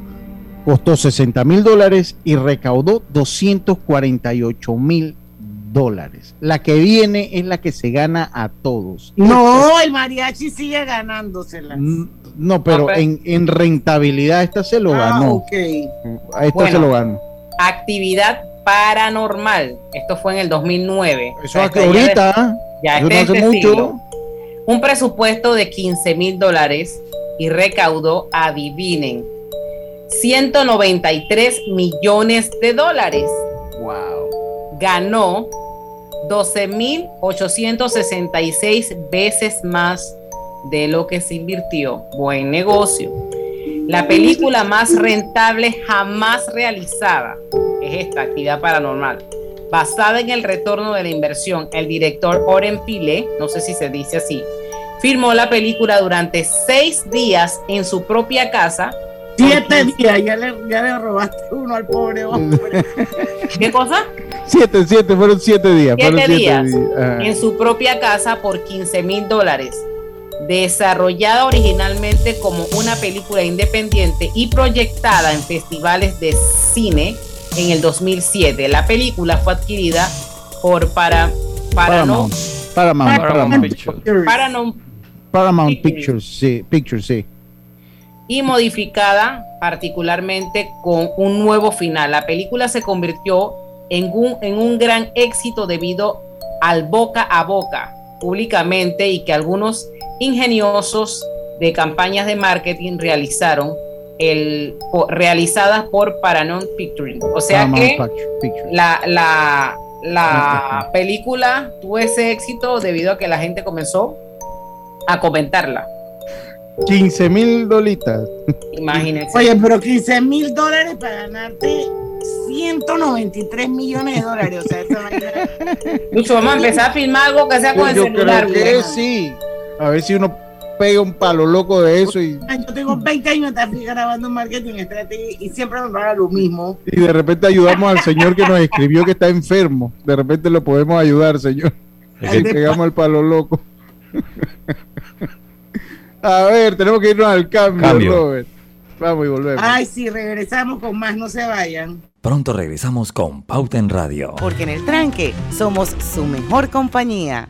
costó 60 mil dólares y recaudó 248 mil dólares. La que viene es la que se gana a todos. No, el mariachi sigue ganándosela. No, pero No, pero- en, en rentabilidad esta se lo Ah, ganó. ok. A esta Bueno. se lo ganó. Actividad paranormal. Esto fue en el 2009. O Eso sea, es que esto ya ahorita, de- ya eso este no es hace este mucho. siglo. Un presupuesto de 15 mil dólares y recaudó, adivinen, 193 millones de dólares. Wow. Ganó 12.866 veces más de lo que se invirtió. Buen negocio. La película más rentable jamás realizada es esta actividad paranormal. Basada en el retorno de la inversión, el director Oren Pile, no sé si se dice así, filmó la película durante seis días en su propia casa. Siete días, ya le, ya le robaste uno al pobre hombre. ¿Qué cosa? Siete, siete, fueron siete días. fueron Siete días en su propia casa por 15 mil dólares. Desarrollada originalmente como una película independiente y proyectada en festivales de cine en el 2007. La película fue adquirida por para, Paramount. Paramount, Paramount, Pictures. Paramount Paramount Pictures, sí, Pictures, sí. Y modificada particularmente con un nuevo final. La película se convirtió en un, en un gran éxito debido al boca a boca públicamente y que algunos ingeniosos de campañas de marketing realizaron el, realizadas por Paramount Pictures. O sea que la, la, la película tuvo ese éxito debido a que la gente comenzó a comentarla. 15 mil dolitas. Imagínense. Oye, pero 15 mil dólares para ganarte 193 millones de dólares. O sea, Lucho, vamos a empezar a filmar algo que sea con el celular. Creo que sí. A ver si uno pega un palo loco de eso y. Yo tengo 20 años grabando marketing y siempre me paga lo mismo. Y de repente ayudamos al señor que nos escribió que está enfermo. De repente lo podemos ayudar, señor. Y pegamos el palo loco. A ver, tenemos que irnos al cambio, Robert. Vamos y volvemos. Ay, sí, regresamos con más, no se vayan. Pronto regresamos con Pauta en Radio. Porque en el tranque somos su mejor compañía.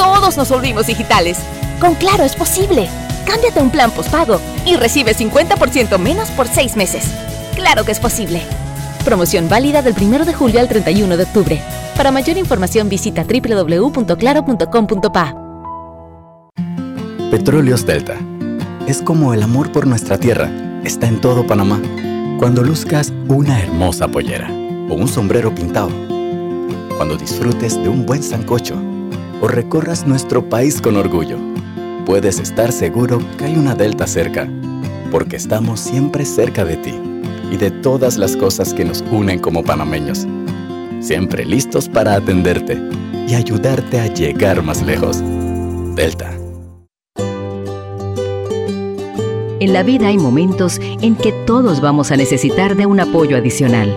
todos nos volvimos digitales. Con Claro es posible. Cámbiate a un plan postpago y recibe 50% menos por 6 meses. Claro que es posible. Promoción válida del 1 de julio al 31 de octubre. Para mayor información visita www.claro.com.pa. Petróleos Delta. Es como el amor por nuestra tierra. Está en todo Panamá. Cuando luzcas una hermosa pollera o un sombrero pintado. Cuando disfrutes de un buen sancocho o recorras nuestro país con orgullo, puedes estar seguro que hay una Delta cerca, porque estamos siempre cerca de ti y de todas las cosas que nos unen como panameños. Siempre listos para atenderte y ayudarte a llegar más lejos. Delta. En la vida hay momentos en que todos vamos a necesitar de un apoyo adicional.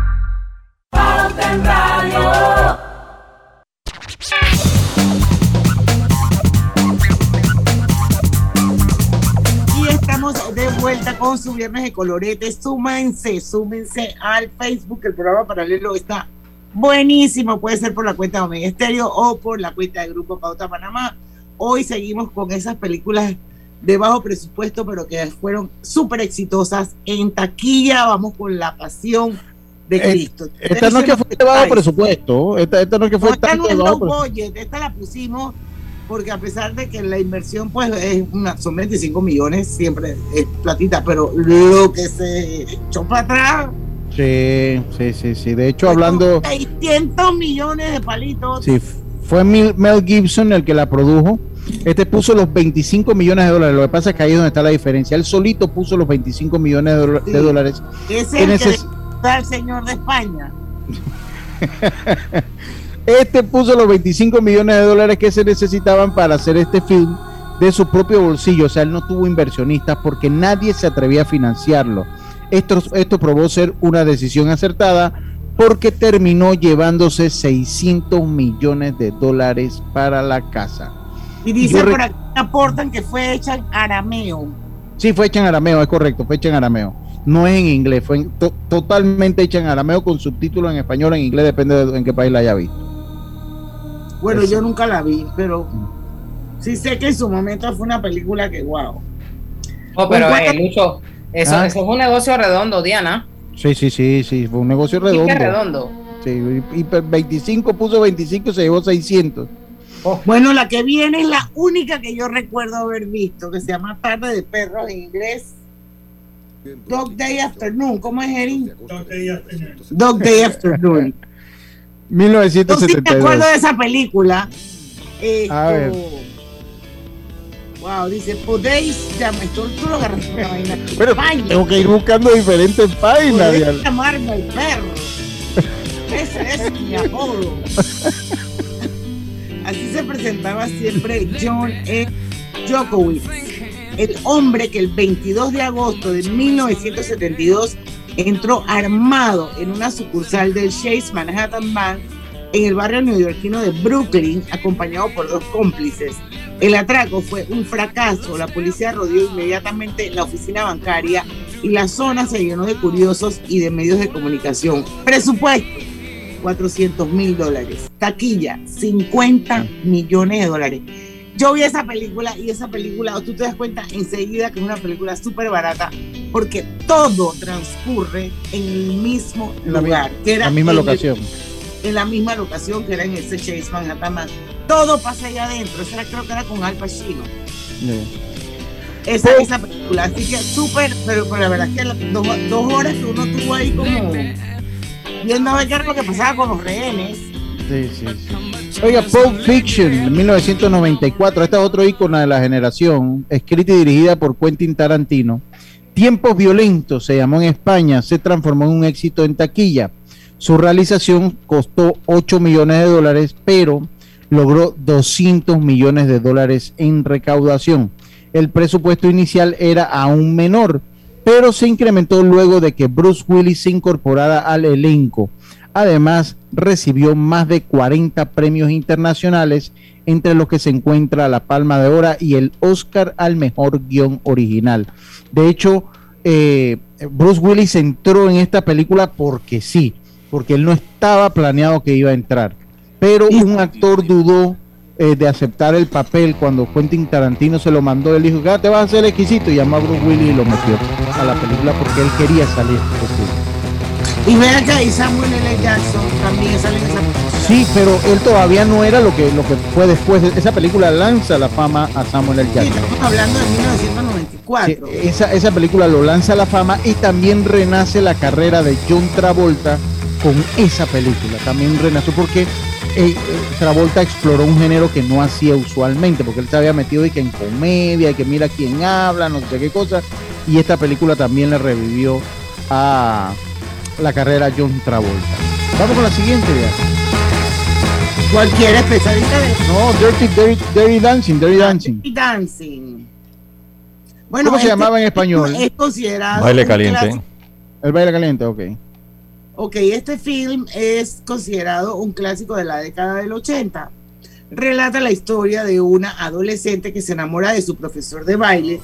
De vuelta con su viernes de colorete. Súmense, súmense al Facebook. El programa paralelo está buenísimo. Puede ser por la cuenta de Omega Estéreo o por la cuenta del Grupo Pauta Panamá hoy seguimos con esas películas de bajo presupuesto, pero que fueron súper exitosas. En taquilla vamos con La Pasión de Cristo. Esta no es que fue de bajo presupuesto. Esta, esta no es que fue No, esta no es low budget, esta la pusimos porque a pesar de que la inversión pues es una, son 25 millones, siempre es platita, pero lo que se echó para atrás, Sí, sí, sí, sí. De hecho, hablando, 600 millones de palitos. sí, fue Mel Gibson el que la produjo. Este puso los 25 millones de dólares. Lo que pasa es que ahí es donde está la diferencia. Él solito puso los 25 millones de, dola- de dólares. Ese es el que el señor de España. Este puso los 25 millones de dólares que se necesitaban para hacer este film de su propio bolsillo. O sea, él no tuvo inversionistas porque nadie se atrevía a financiarlo. Esto, esto probó ser una decisión acertada porque terminó llevándose 600 millones de dólares para la casa. Y dice por aquí aportan que fue hecha en arameo. Sí, fue hecha en arameo, es correcto, fue hecha en arameo. No es en inglés, fue en- to- totalmente hecha en arameo con subtítulos en español o en inglés, depende de en qué país la haya visto. Bueno, Eso. yo nunca la vi, pero sí sé que en su momento fue una película que wow. Oh, pero ¿Con cuánto- eh, Lucho, eso, Ah. eso es un negocio redondo, Diana. Sí, sí, sí, sí, fue un negocio redondo. redondo. Sí, y y 25 puso 25 y se llevó 600. Bueno, la que viene es la única que yo recuerdo haber visto, que se llama Tarde de Perros en inglés. Dog Day Afternoon, ¿cómo es Erin? Dog Day Afternoon. Yo sí me 1972. acuerdo de esa película. Esto- A ver. Wow, dice, podéis llamar, esto tú lo agarras por la vaina. Pero tengo que ir buscando diferentes páginas. podéis llamarme el perro. Ese es mi apodo. Así se presentaba siempre John E. Jokowitz, el hombre que el 22 de agosto de 1972 entró armado en una sucursal del Chase Manhattan Bank en el barrio neoyorquino de Brooklyn, acompañado por dos cómplices. El atraco fue un fracaso. La policía rodeó inmediatamente la oficina bancaria y la zona se llenó de curiosos y de medios de comunicación. Presupuesto, 400 mil dólares. Taquilla, 50 millones de dólares. Yo vi esa película y esa película, tú te das cuenta enseguida que es una película súper barata porque todo transcurre en el mismo En la, lugar. que era la misma en el- locación. en la misma locación que era en ese Chase Manhattan. Todo pasa allá adentro. Esa era- creo que era con Al Pacino. Esa, esa película. Así que súper, pero, pero la verdad es que las dos, dos horas que uno tuvo ahí como viendo a ver qué era lo que pasaba con los rehenes. Oiga, Pulp Fiction, 1994. Este es otro ícono de la generación, escrita y dirigida por Quentin Tarantino. Tiempos violentos se llamó en España, se transformó en un éxito en taquilla. Su realización costó 8 millones de dólares, pero logró 200 millones de dólares en recaudación. El presupuesto inicial era aún menor, pero se incrementó luego de que Bruce Willis se incorporara al elenco. Además, recibió más de 40 premios internacionales, entre los que se encuentra la Palma de Oro y el Oscar al mejor guion original. De hecho, eh, Bruce Willis entró en esta película porque sí, porque él no estaba planeado que iba a entrar. Pero un actor dudó eh, de aceptar el papel cuando Quentin Tarantino se lo mandó. Él dijo, "Ah, te vas a hacer exquisito. Y llamó a Bruce Willis y lo metió a la película porque él quería salir. Y ven acá, y Samuel L. Jackson también sale en esa película. Sí, pero él todavía no era lo que, lo que fue después. Esa película lanza la fama a Samuel L. Sí, Jackson. estamos hablando de 1994. Sí, esa, esa película lo lanza a la fama y también renace la carrera de John Travolta con esa película. También renació porque eh, Travolta exploró un género que no hacía usualmente, porque él se había metido y que en comedia, y que mira quién habla, no sé qué cosa. Y esta película también le revivió a la carrera John Travolta. Vamos con la siguiente ya. Cualquier especialista de No, Dirty, Dirty, Dirty Dancing, Dirty Dancing. Dirty Dancing. ¿Cómo se este llamaba en español? Es considerado. Baile un caliente. El baile caliente, ok. Ok, este film es considerado un clásico de la década del 80. Relata la historia de una adolescente que se enamora de su profesor de baile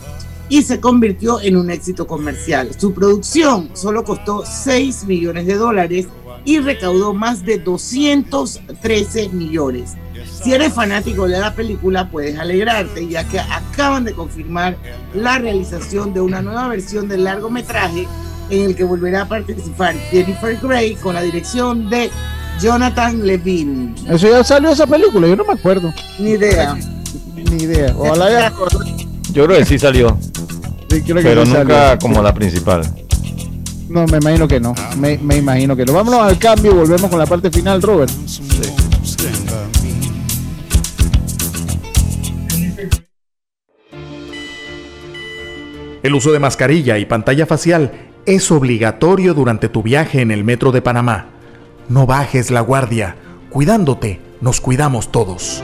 y se convirtió en un éxito comercial. Su producción solo costó 6 millones de dólares y recaudó más de 213 millones. Si eres fanático de la película, puedes alegrarte, ya que acaban de confirmar la realización de una nueva versión del largometraje en el que volverá a participar Jennifer Grey con la dirección de Jonathan Levine. Eso ya salió esa película, yo no me acuerdo. Ni idea. Ni idea. Ojalá ya. Yo creo que sí salió. Sí, creo que pero sí nunca salió. como la principal. No, me imagino que no. Me, me imagino que no. Vámonos al cambio y volvemos con la parte final, Robert. El uso de mascarilla y pantalla facial es obligatorio durante tu viaje en el metro de Panamá. No bajes la guardia. Cuidándote, nos cuidamos todos.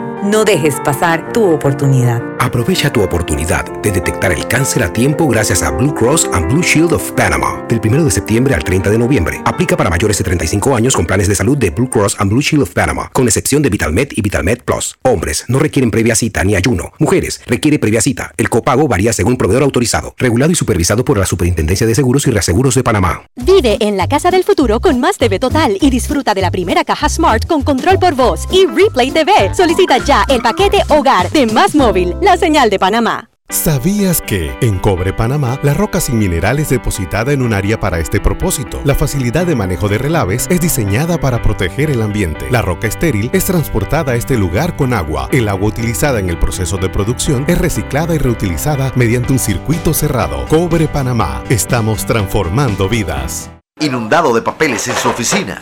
No dejes pasar tu oportunidad. Aprovecha tu oportunidad de detectar el cáncer a tiempo gracias a Blue Cross and Blue Shield of Panama. Del 1 de septiembre al 30 de noviembre. Aplica para mayores de 35 años con planes de salud de Blue Cross and Blue Shield of Panama, con excepción de VitalMed y VitalMed Plus. Hombres no requieren previa cita ni ayuno. Mujeres requiere previa cita. El copago varía según proveedor autorizado, regulado y supervisado por la Superintendencia de Seguros y Reaseguros de Panamá. Vive en la casa del futuro con más TV Total y disfruta de la primera caja Smart con control por voz y Replay TV. Solicita ya el paquete Hogar de Más Móvil, la señal de Panamá. ¿Sabías que en Cobre Panamá la roca sin mineral es depositada en un área para este propósito? La facilidad de manejo de relaves es diseñada para proteger el ambiente. La roca estéril es transportada a este lugar con agua. El agua utilizada en el proceso de producción es reciclada y reutilizada mediante un circuito cerrado. Cobre Panamá. Estamos transformando vidas. Inundado de papeles en su oficina.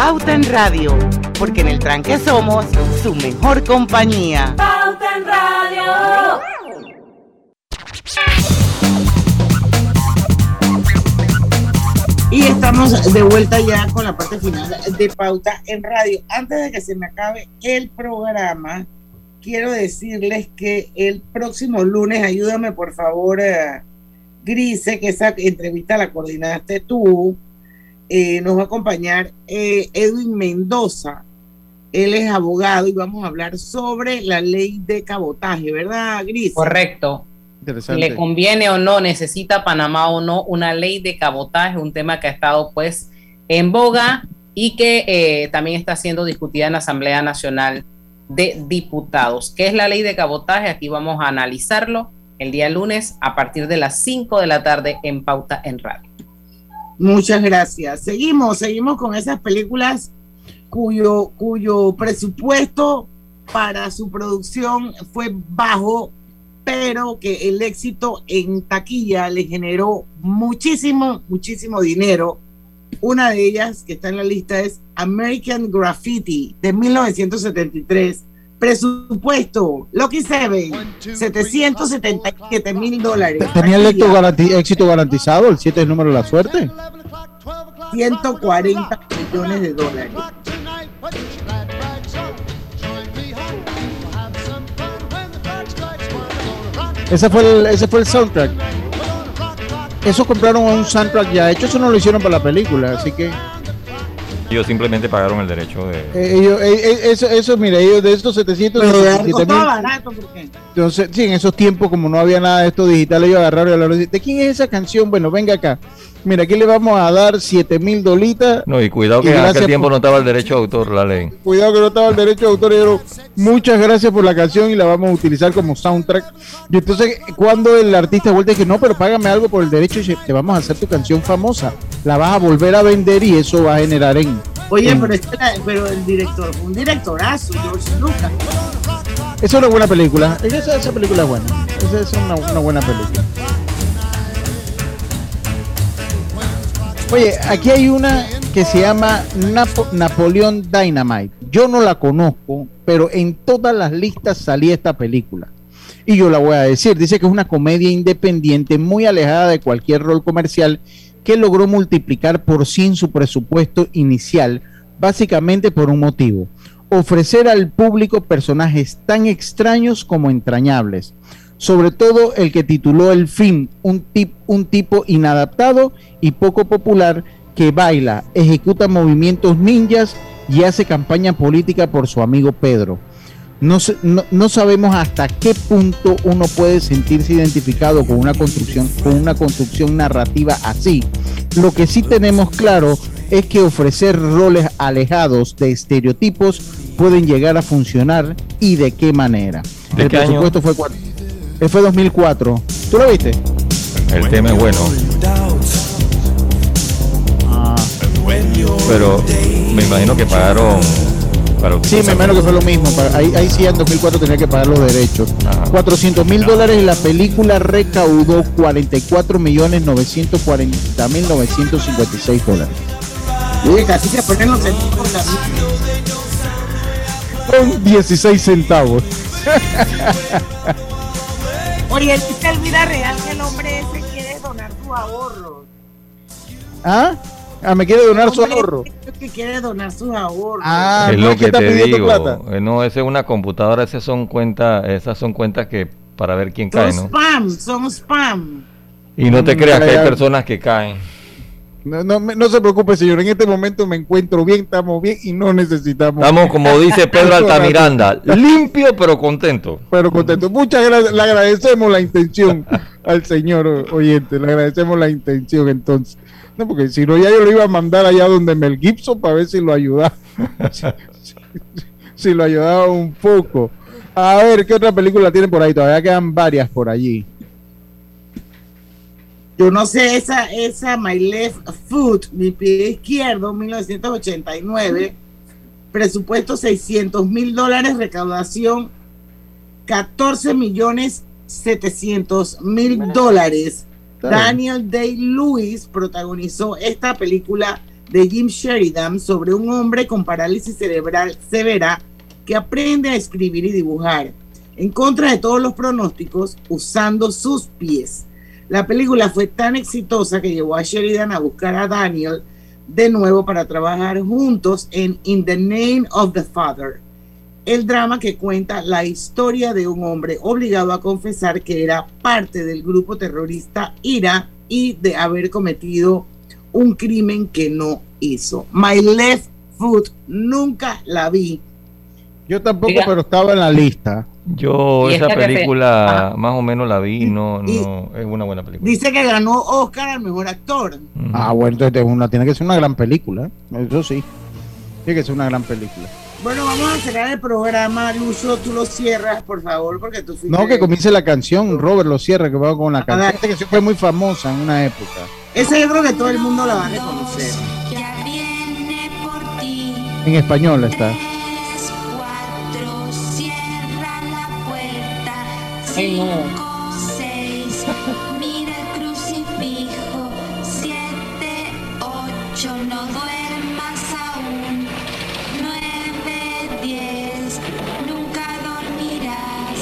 Pauta en Radio, porque en el tranque somos su mejor compañía. Pauta en Radio. Y estamos de vuelta ya con la parte final de Pauta en Radio. Antes de que se me acabe el programa, quiero decirles que el próximo lunes, ayúdame por favor, eh, Grise, que esa entrevista la coordinaste tú, eh, nos va a acompañar eh, Edwin Mendoza. Él es abogado y vamos a hablar sobre la ley de cabotaje, ¿verdad, Gris? Correcto. Si le conviene o no, necesita Panamá o no una ley de cabotaje, un tema que ha estado pues en boga y que eh, también está siendo discutida en la Asamblea Nacional de Diputados. ¿Qué es la ley de cabotaje? Aquí vamos a analizarlo el día lunes a partir de las 5 de la tarde en Pauta en Radio. Muchas gracias. Seguimos, seguimos con esas películas cuyo, cuyo presupuesto para su producción fue bajo, pero que el éxito en taquilla le generó muchísimo, muchísimo dinero. Una de ellas que está en la lista es American Graffiti de 1973. Presupuesto, Lucky Seven, 777 mil dólares. ¿Tenía el éxito, garanti- éxito garantizado? ¿El 7 es el número de la suerte? 140 millones de dólares. Ese fue el, ese fue el soundtrack. Eso compraron un soundtrack ya hecho, eso no lo hicieron para la película, así que Ellos simplemente pagaron el derecho de... eh, ellos, eh, eh, eso, eso, mira, ellos de estos 777 Costaba mil, barato entonces, sí, en esos tiempos, como no había nada de esto digital, ellos agarraron y hablaron, ¿de quién es esa canción? Bueno, venga acá. Mira, aquí le vamos a dar 7 mil dolitas. No, y cuidado Y que en aquel tiempo por- no estaba el derecho de autor, la ley. Cuidado que no estaba el derecho de autor. y dijeron, muchas gracias por la canción y la vamos a utilizar como soundtrack. Y entonces, cuando el artista vuelve y dice, no, pero págame algo por el derecho, y te vamos a hacer tu canción famosa. La vas a volver a vender y eso va a generar en. Oye, en- pero, es que la- pero el director un directorazo, George Lucas. Esa es una buena película. Esa, esa película es buena. Esa es una, una buena película. Oye, aquí hay una que se llama Napo Napoleón Dynamite. Yo no la conozco, pero en todas las listas salía esta película. Y yo la voy a decir. Dice que es una comedia independiente muy alejada de cualquier rol comercial que logró multiplicar por 100 su presupuesto inicial, básicamente por un motivo. Ofrecer al público personajes tan extraños como entrañables sobre todo el que tituló el film, un, tip, un tipo inadaptado y poco popular que baila, ejecuta movimientos ninjas y hace campaña política por su amigo Pedro. No, no, no, sabemos hasta qué punto uno puede sentirse identificado con una construcción, con una construcción narrativa así. Lo que sí tenemos claro es que ofrecer roles alejados de estereotipos pueden llegar a funcionar y de qué manera. ¿De El qué año? presupuesto fue fue 2004. ¿Tú lo viste? El tema es bueno. Pero me imagino que pagaron para Sí, me imagino que fue lo mismo. Para- Ahí, ahí sí en 2004 tenía que pagar los derechos. 400 mil dólares y la película recaudó 44 millones 940 mil 956 dólares. Oye, casi se ponen los centavos Con 16 centavos. Oye, dice el vida real que el hombre ese quiere donar su ahorro. ¿Ah? Ah, me quiere donar su ahorro. Que quiere donar sus ahorros. Ah, es no lo es que te digo. plata. Eh, No, esa es una computadora, esas son cuentas, esas son cuentas que para ver quién son cae, ¿no? spam, son spam. Y no te Mm, creas que hay personas que caen. No, no, me- no se preocupe, señor. En este momento me encuentro bien, estamos bien y no necesitamos. Estamos, como dice Pedro Altamiranda, limpio pero contento. Pero contento. Muchas gracias. Le agradecemos la intención al señor oyente. Le agradecemos la intención entonces. No, porque si no, ya yo lo iba a mandar allá donde Mel Gibson para ver si lo ayudaba. si, si- si lo ayudaba un poco. A ver, ¿qué otra película tiene por ahí? Todavía quedan varias por allí. Yo no sé, esa, esa My Left Foot, mi pie izquierdo, 1989, presupuesto 600 mil dólares, recaudación 14 millones 700 mil dólares. Daniel Day-Lewis protagonizó esta película de Jim Sheridan sobre un hombre con parálisis cerebral severa que aprende a escribir y dibujar en contra de todos los pronósticos usando sus pies. La película fue tan exitosa que llevó a Sheridan a buscar a Daniel de nuevo para trabajar juntos en In the Name of the Father, el drama que cuenta la historia de un hombre obligado a confesar que era parte del grupo terrorista IRA y de haber cometido un crimen que no hizo. My Left Foot nunca la vi. Yo tampoco, Diga. pero estaba en la lista. Yo Y esa que película más o menos la vi, no, Y- no, es una buena película. Dice que ganó Oscar al mejor actor. Ah, bueno, entonces una, tiene que ser una gran película. Eso sí. Tiene que ser una gran película. Bueno, vamos a cerrar el programa. Lucho, tú lo cierras, por favor, porque tú fuiste- No, que comience la canción, Robert lo cierra, que va con la canción. canción fue muy famosa en una época. Esa yo creo que todo el mundo la va a reconocer. En español está. No. seis, mira el crucifijo, siete, ocho, no duermas aún, nueve, diez, nunca dormirás.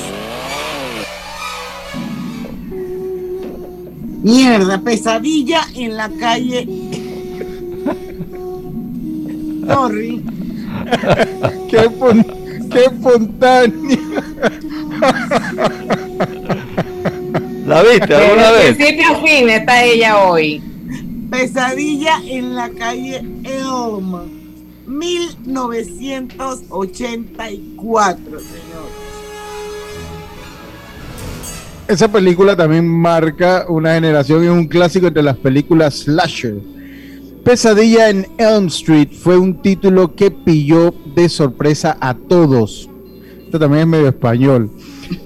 Mierda, pesadilla en la calle. Sorry. qué, espon- qué espontáneo. ¿La viste alguna vez? principio a fin está ella hoy. Pesadilla en la calle Elm. 1984, señor. Esa película también marca una generación y es un clásico entre las películas slasher. Pesadilla en Elm Street fue un título que pilló de sorpresa a todos. Esto también es medio español.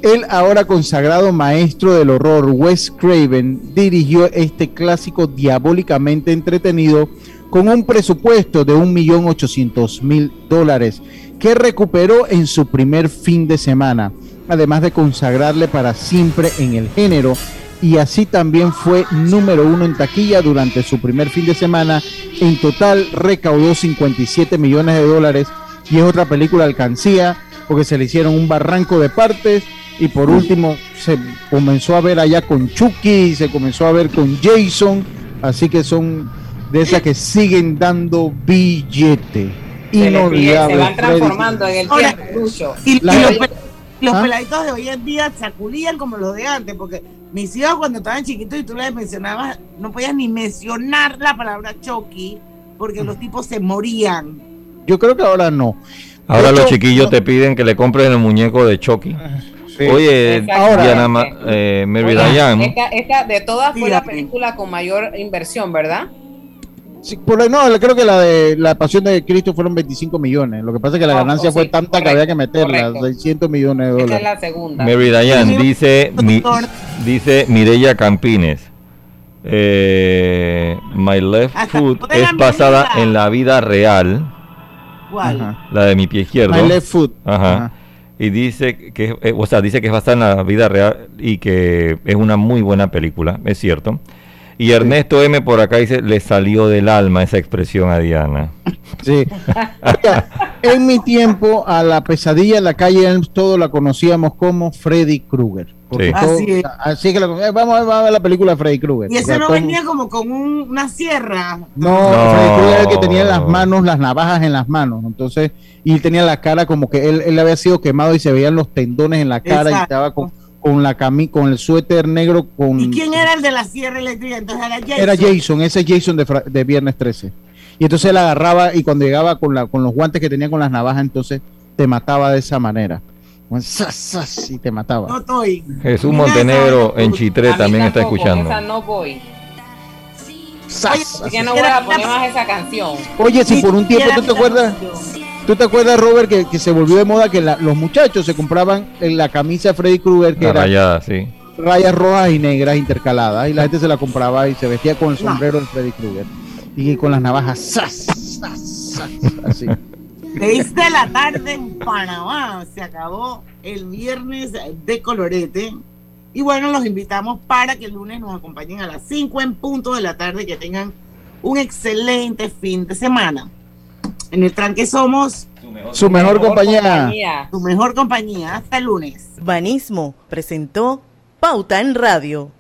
El ahora consagrado maestro del horror, Wes Craven, dirigió este clásico diabólicamente entretenido con un presupuesto de 1.800.000 dólares que recuperó en su primer fin de semana, además de consagrarle para siempre en el género y así también fue número uno en taquilla durante su primer fin de semana. En total recaudó 57 millones de dólares y es otra película alcancía porque se le hicieron un barranco de partes y por último se comenzó a ver allá con Chucky, se comenzó a ver con Jason, así que son de esas que siguen dando billete. Se, le pide- se Inolvidable, van transformando en el Ahora, tiempo, Lucho. Y, los, ¿Ah? peladitos de hoy en día sacudían como los de antes, porque mis hijos cuando estaban chiquitos y tú les mencionabas, no podías ni mencionar la palabra Chucky, porque los tipos se morían. Yo creo que ahora no. Ahora los chiquillos te piden que le compres el muñeco de Chucky. Sí. Oye. Diana Ma- eh, Mary Diane, Esta, esta de todas fue la película con mayor inversión, ¿verdad? Sí, por no, creo que la de la Pasión de Cristo fueron 25 millones. Lo que pasa es que la Oh, ganancia oh, fue tanta que había que meterla, correcto. 600 millones de Esta es dólares. la segunda. Mary Diane dice, mi- dice Mireya Campines. eh, My Left Hasta Foot es basada en la vida real, ¿Cuál? Ajá. la de mi pie izquierdo. My left foot. Ajá. Ajá. Y dice que, eh, o sea, dice que es basada en la vida real y que es una muy buena película, es cierto. Y Ernesto M por acá dice, le salió del alma esa expresión a Diana. Sí. Oiga, en mi tiempo, a la pesadilla en la calle Elms, todos la conocíamos como Freddy Krueger. Sí. todo- Así es. así que la- eh, vamos, a- vamos a ver la película de Freddy Krueger. Y O ese sea, no todo- venía como con un- una sierra. No, No. Freddy Krueger era el que tenía en las manos, las navajas en las manos. Entonces, y tenía la cara como que él, él había sido quemado y se veían los tendones en la cara y estaba con, con la cami con el suéter negro con ¿Y quién era el de la sierra eléctrica? Entonces era Jason. era Jason, ese Jason de, de Viernes 13. Y entonces él agarraba y cuando llegaba con, la, con los guantes que tenía con las navajas, entonces te mataba de esa manera. Y te mataba. No estoy. Jesús Montenegro en Chitré también está escuchando. Esa no voy. Oye, no voy a poner más esa canción. Oye, si por un tiempo tú te acuerdas, ¿tú te acuerdas, Robert, que, que se volvió de moda que la- los muchachos se compraban en la camisa de Freddy Krueger, que La era rayada, sí. rayas rojas y negras intercaladas, y la gente se la compraba y se vestía con el sombrero de Freddy Krueger y con las navajas, ¡zas! ¡zas! ¡zas! así. Seis de la tarde en Panamá. Se acabó el viernes de colorete. Y bueno, los invitamos para que el lunes nos acompañen a las 5 en punto de la tarde. Que tengan un excelente fin de semana. En el tranque somos Su mejor compañía. tu mejor compañía. Hasta el lunes. Banismo presentó Pauta en Radio.